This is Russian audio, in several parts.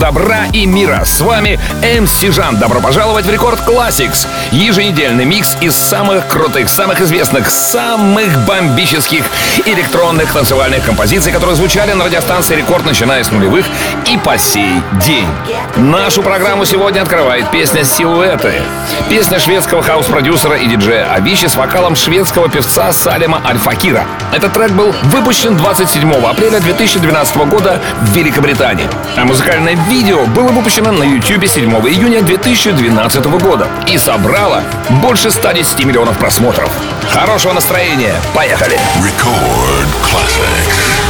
Добра и мира! С вами MC Жан. Добро пожаловать в Record Classix. Еженедельный микс из самых крутых, самых известных, самых бомбических электронных танцевальных композиций, которые звучали на радиостанции Рекорд, начиная с нулевых и по сей день. Нашу программу сегодня открывает песня «Silhouettes». Песня шведского хаус-продюсера и диджея Авичи с вокалом шведского певца Салема Аль Факира. Этот трек был выпущен 27 апреля 2012 года в Великобритании. А Музыкальное видео было выпущено на YouTube 7 июня 2012 года и собрало больше 110 миллионов просмотров. Хорошего настроения. Поехали! Record Classics.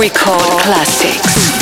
Record Classics.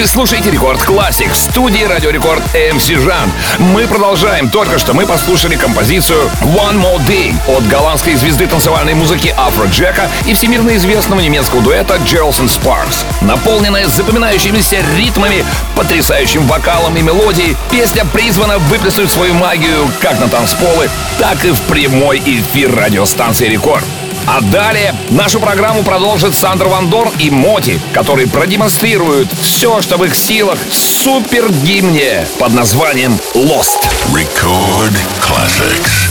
Вы слушаете Record Classix в студии Радио Рекорд MC Жан. Мы продолжаем. Только что мы послушали композицию One More Day от голландской звезды танцевальной музыки Афроджека и всемирно известного немецкого дуэта Jewelz & Sparks. Наполненная запоминающимися ритмами, потрясающим вокалом и мелодией, песня призвана выплеснуть свою магию как на танцполы, так и в прямой эфир радиостанции Рекорд. А далее нашу программу продолжит Sander van Doorn и MOTi, которые продемонстрируют все, что в их силах в супер гимне под названием Lost. Record Classix.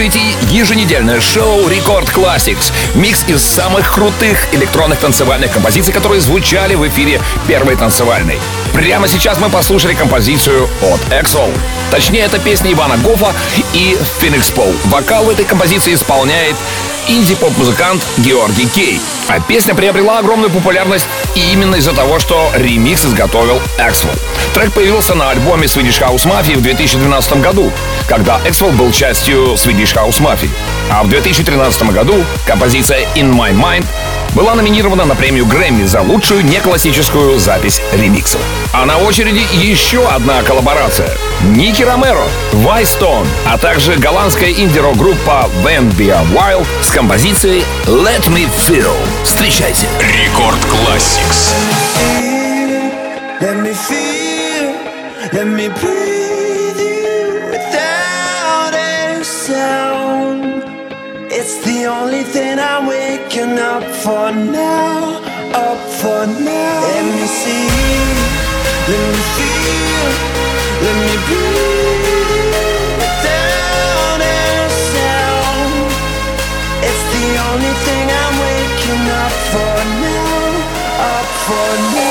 Слушаете еженедельное шоу Record Classix. Микс из самых крутых электронных танцевальных композиций, которые звучали в эфире первой танцевальной. Прямо сейчас мы послушали композицию от Axwell. Точнее, это песня Ивана Гофа и Feenixpawl. Вокал в этой композиции исполняет инди-поп-музыкант Георгий Кей. А песня приобрела огромную популярность именно из-за того, что ремикс изготовил Axwell. Трек появился на альбоме Swedish House Mafia в 2012 году, когда Эксвелл был частью Swedish House Mafia. А в 2013 году композиция In My Mind была номинирована на премию Грэмми за лучшую неклассическую запись ремиксов. А на очереди еще одна коллаборация. Ники Ромеро, Вайстон, а также голландская инди-рок группа When We Are Wild с композицией Let Me Feel. Встречайте. Рекорд Classics. Let me feel, let me breathe the only thing I'm waking up for now, up for now. Let me see, let me feel, let me breathe without a sound. It's the only thing I'm waking up for now, up for now.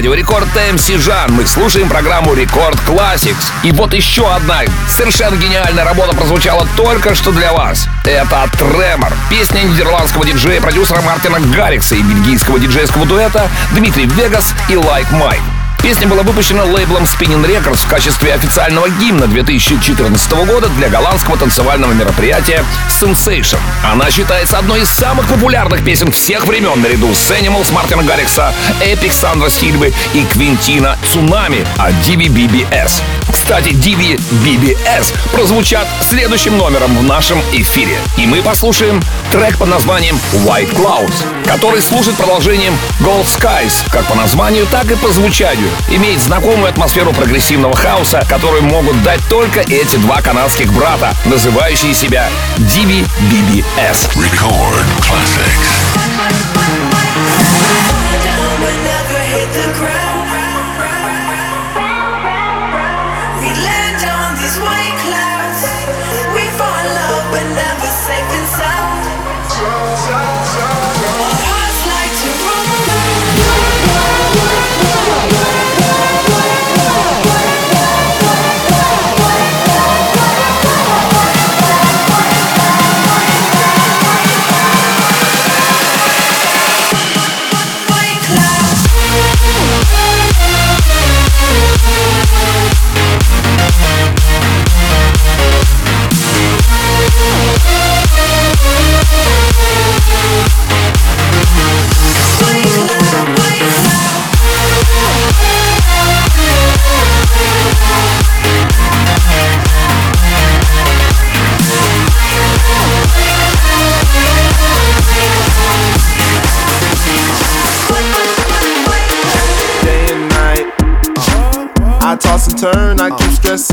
Радио Рекорд MC Жан. Мы слушаем программу Record Classix. И вот еще одна совершенно гениальная работа прозвучала только что для вас. Это Tremor. Песня нидерландского диджея-продюсера Мартина Гаррикса и бельгийского диджейского дуэта Dimitri Vegas и Like Mike. Песня была выпущена лейблом Spinnin' Records в качестве официального гимна 2014 года для голландского танцевального мероприятия Sensation. Она считается одной из самых популярных песен всех времен наряду с Animals Мартина Гаррикса, Epic Сандра Стильбы и Квинтина Цунами от DVBBS. Кстати, DVBBS прозвучат следующим номером в нашем эфире. И мы послушаем трек под названием White Clouds, который служит продолжением Gold Skies, как по названию, так и по звучанию. Имеет знакомую атмосферу прогрессивного хаоса, которую могут дать только эти два канадских брата, называющие себя DVBBS. Record Classics.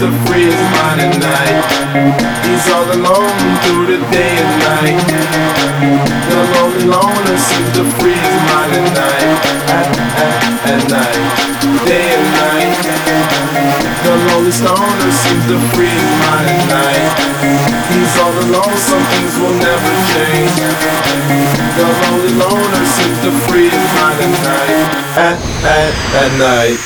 stoner seems to free his mind at night. He's all alone through the day and night. The lonely loner seems to free his mind at night. At, at, at night, day and night. The lonely stoner seems to free his mind at night. He's all alone, some things will never change. The lonely loner seems to free his mind at night. At, at, at night.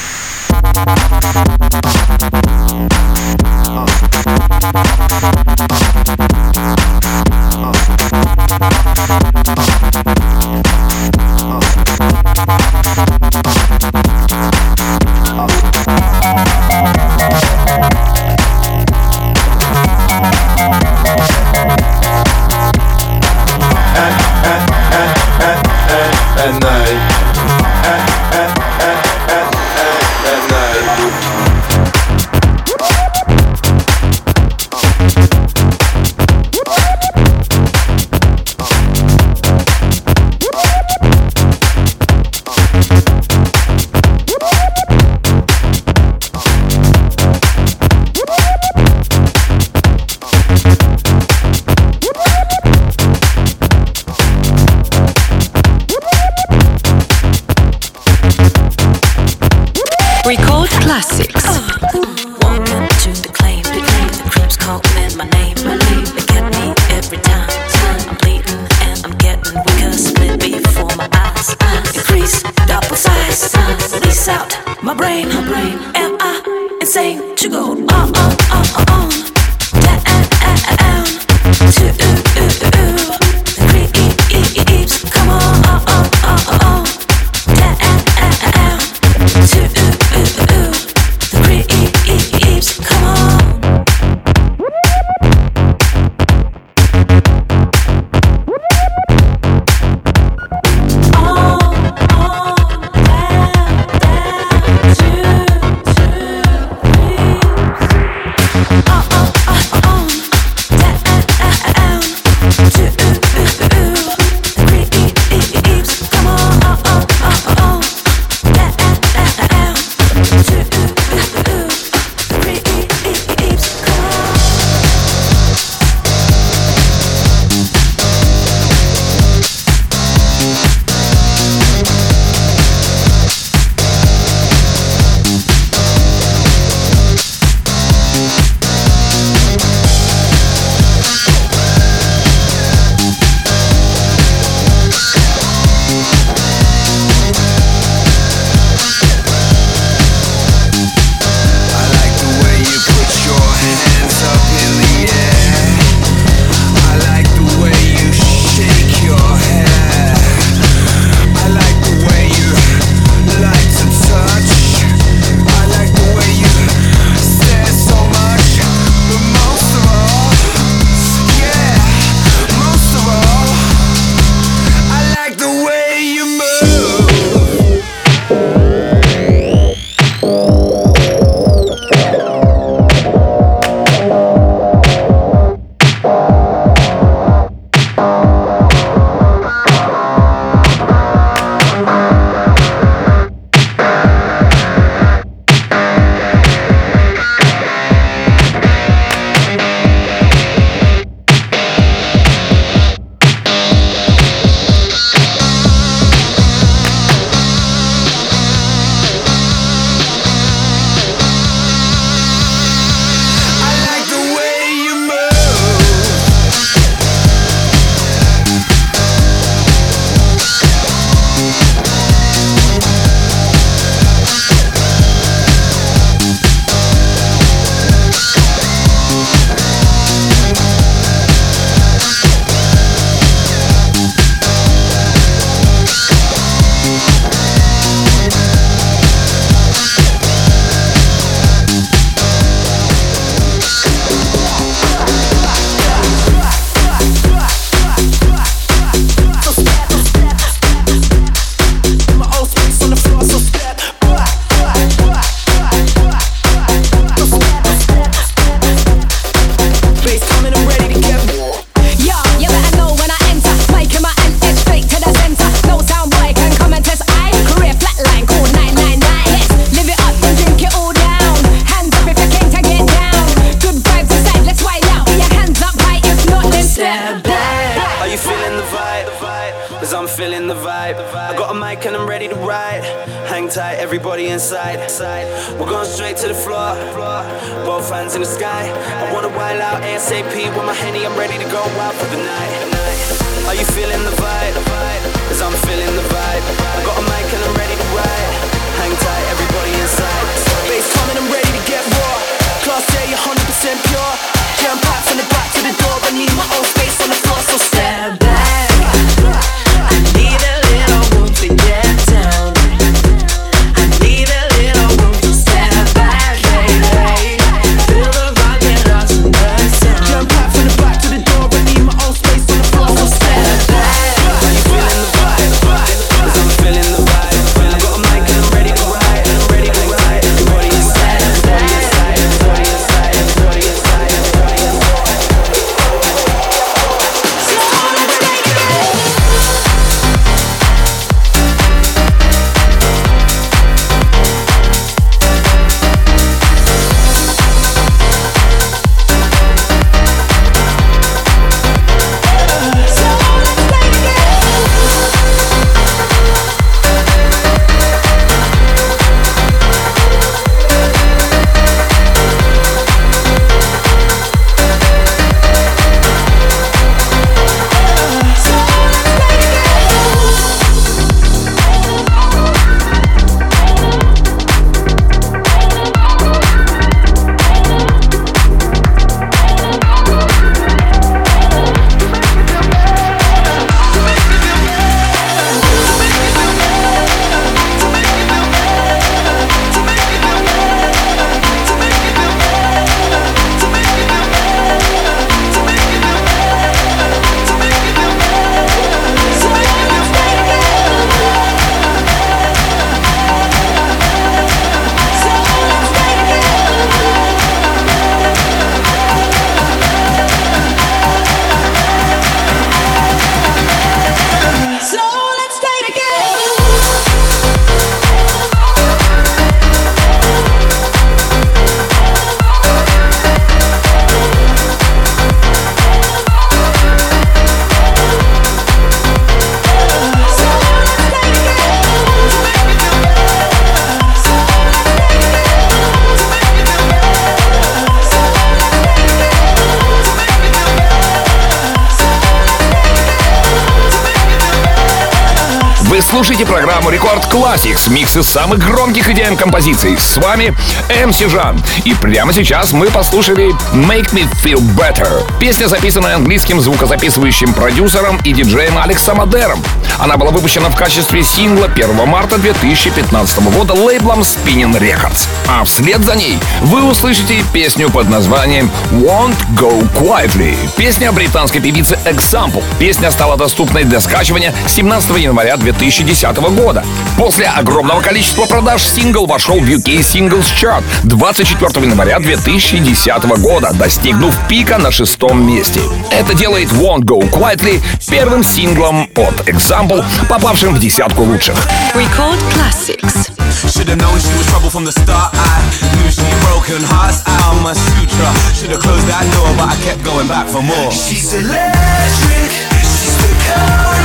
миксы самых громких и композиций. С вами MC Жан. И прямо сейчас мы послушали Make Me Feel Better. Песня, записанная английским звукозаписывающим продюсером и диджеем Алексом Адером. Она была выпущена в качестве сингла 1 марта 2015 года лейблом Spinning Records. А вслед за ней вы услышите песню под названием Won't Go Quietly. Песня британской певицы Example. Песня стала доступной для скачивания 17 января 2010 года. После огромного количества продаж сингл вошел в UK Singles Chart 24 января 2010 года, достигнув пика на шестом месте. Это делает Won't Go Quietly первым синглом от Example, попавшим в десятку лучших. Record Classics. Should've known she was trouble from the start. I knew she broken hearts out my sutra. Should've closed that door, but I kept going back for more. She's electric. She's the color.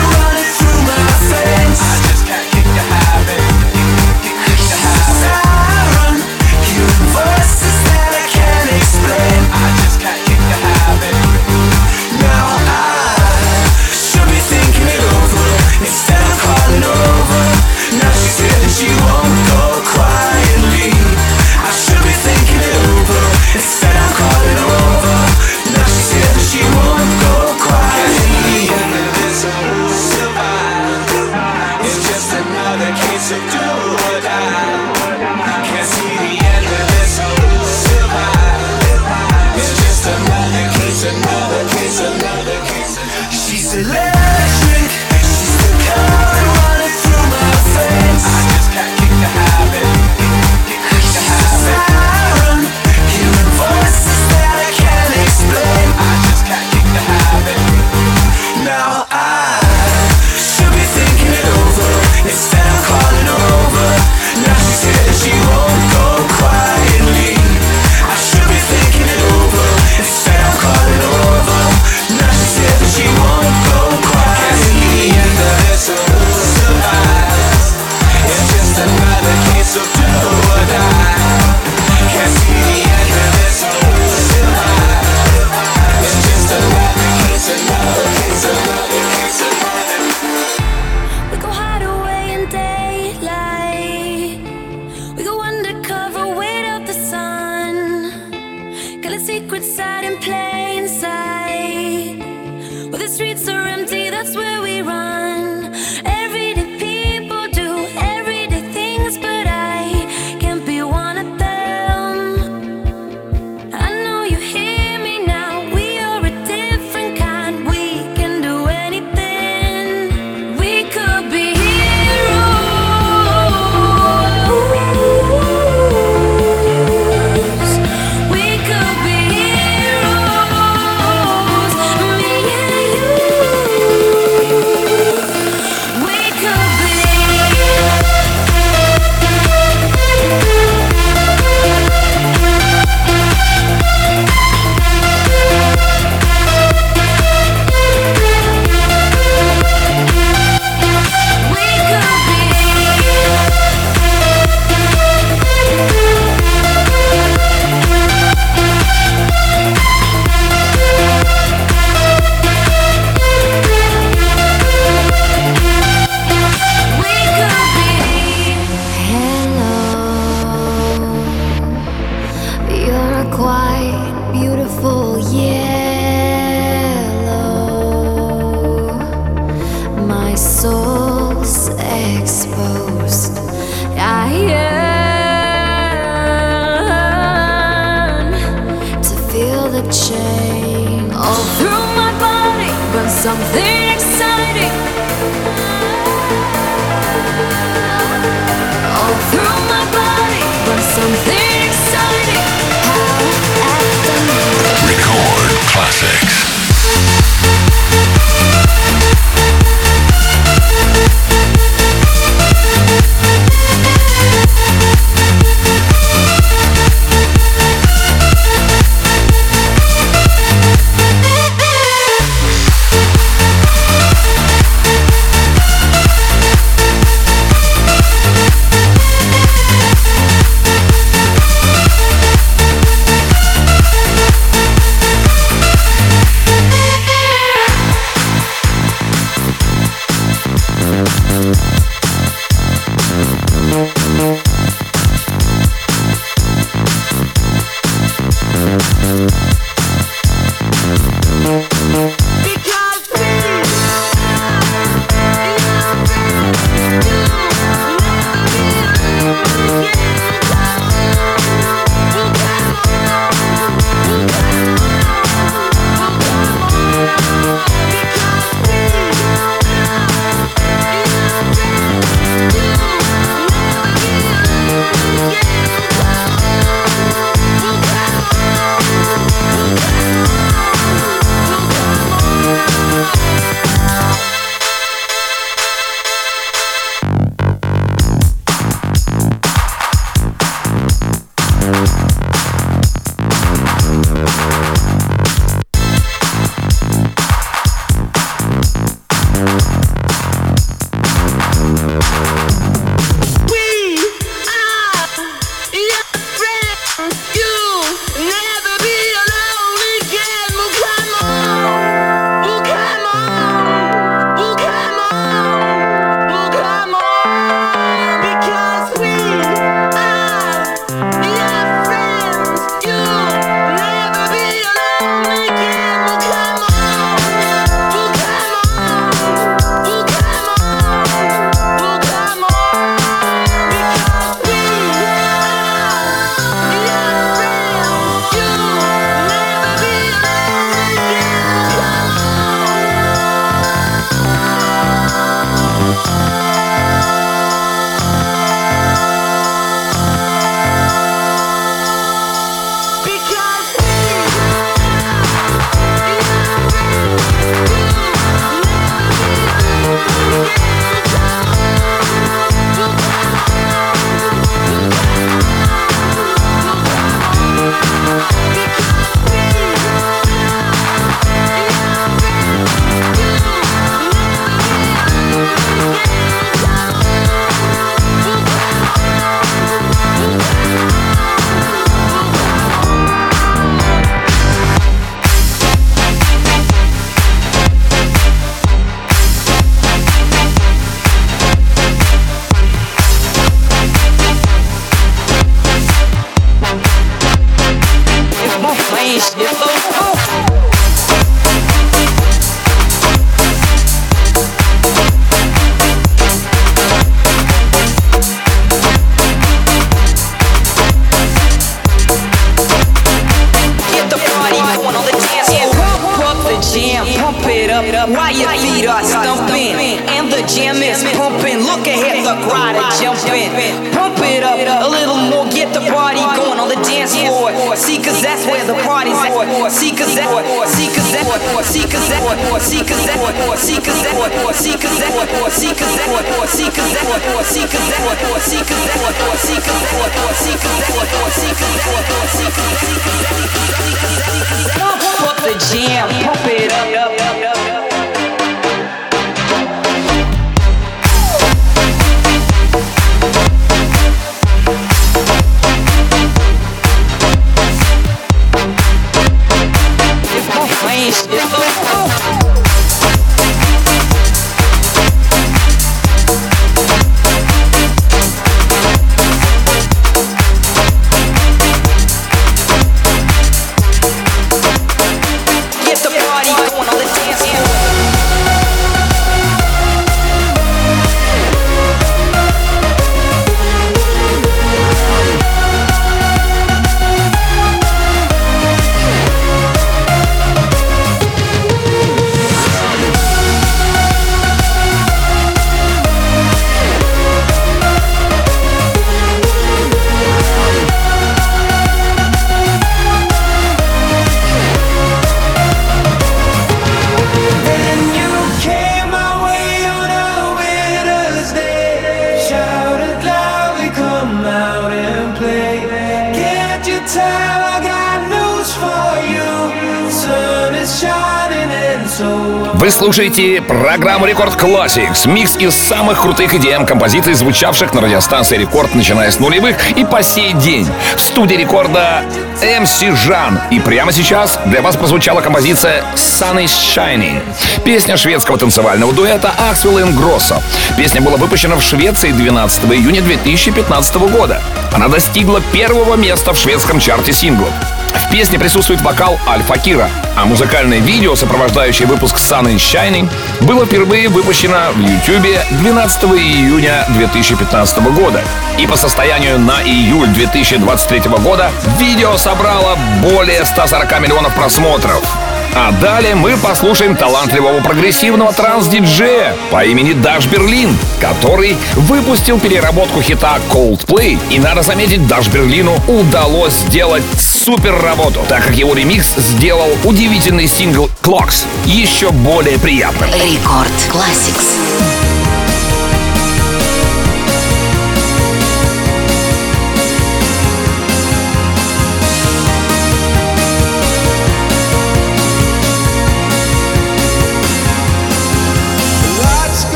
Вы слушаете программу Record Classix, микс из самых крутых EDM композиций, звучавших на радиостанции Рекорд, начиная с нулевых и по сей день. В студии Рекорда MC Жан. И прямо сейчас для вас прозвучала композиция Sun is Shining. Песня шведского танцевального дуэта Axwell и Ingrosso. Песня была выпущена в Швеции 12 июня 2015 года. Она достигла первого места в шведском чарте синглов. В песне присутствует вокал Альфа Кира, а музыкальное видео, сопровождающее выпуск Sun and Shining, было впервые выпущено в YouTube 12 июня 2015 года. И по состоянию на июль 2023 года видео собрало более 140 миллионов просмотров. А далее мы послушаем талантливого прогрессивного транс-диджея по имени Даш Берлин, который выпустил переработку хита Coldplay. И надо заметить, Даш Берлину удалось сделать супер работу, так как его ремикс сделал удивительный сингл Clocks еще более приятным. Рекорд Classics.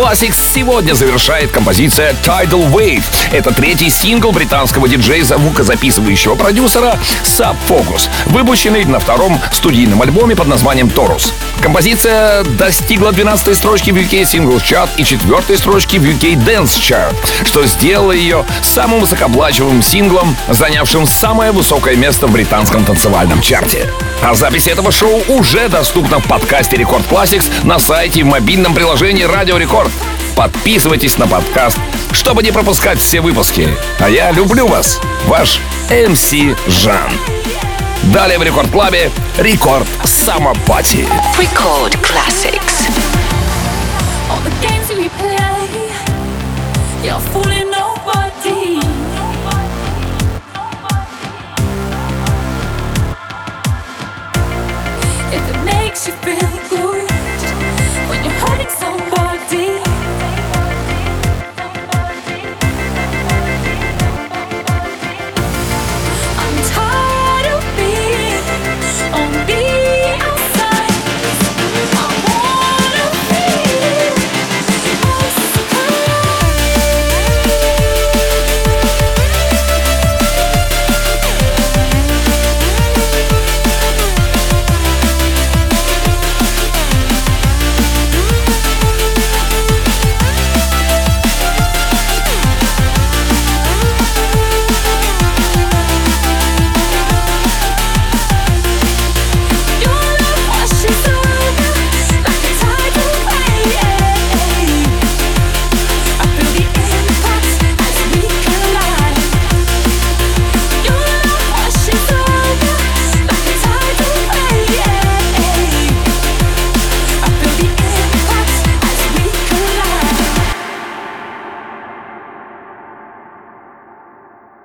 Программу Record Classix сегодня завершает композиция Tidal Wave. Это третий сингл британского диджея звукозаписывающего продюсера Sub Focus, выпущенный на втором студийном альбоме под названием Taurus. Композиция достигла 12 строчки в UK Singles Chart и 4 строчки в UK Dance Chart, что сделало ее самым высокооплачиваемым синглом, занявшим самое высокое место в британском танцевальном чарте. А запись этого шоу уже доступна в подкасте Record Classix на сайте и в мобильном приложении Радио Рекорд. Подписывайтесь на подкаст, чтобы не пропускать все выпуски. А я люблю вас, ваш МС Жан. Далее в Рекорд Клабе Рекорд Самопати. Record Classics. All the games we play, you're fooling nobody. If it makes you feel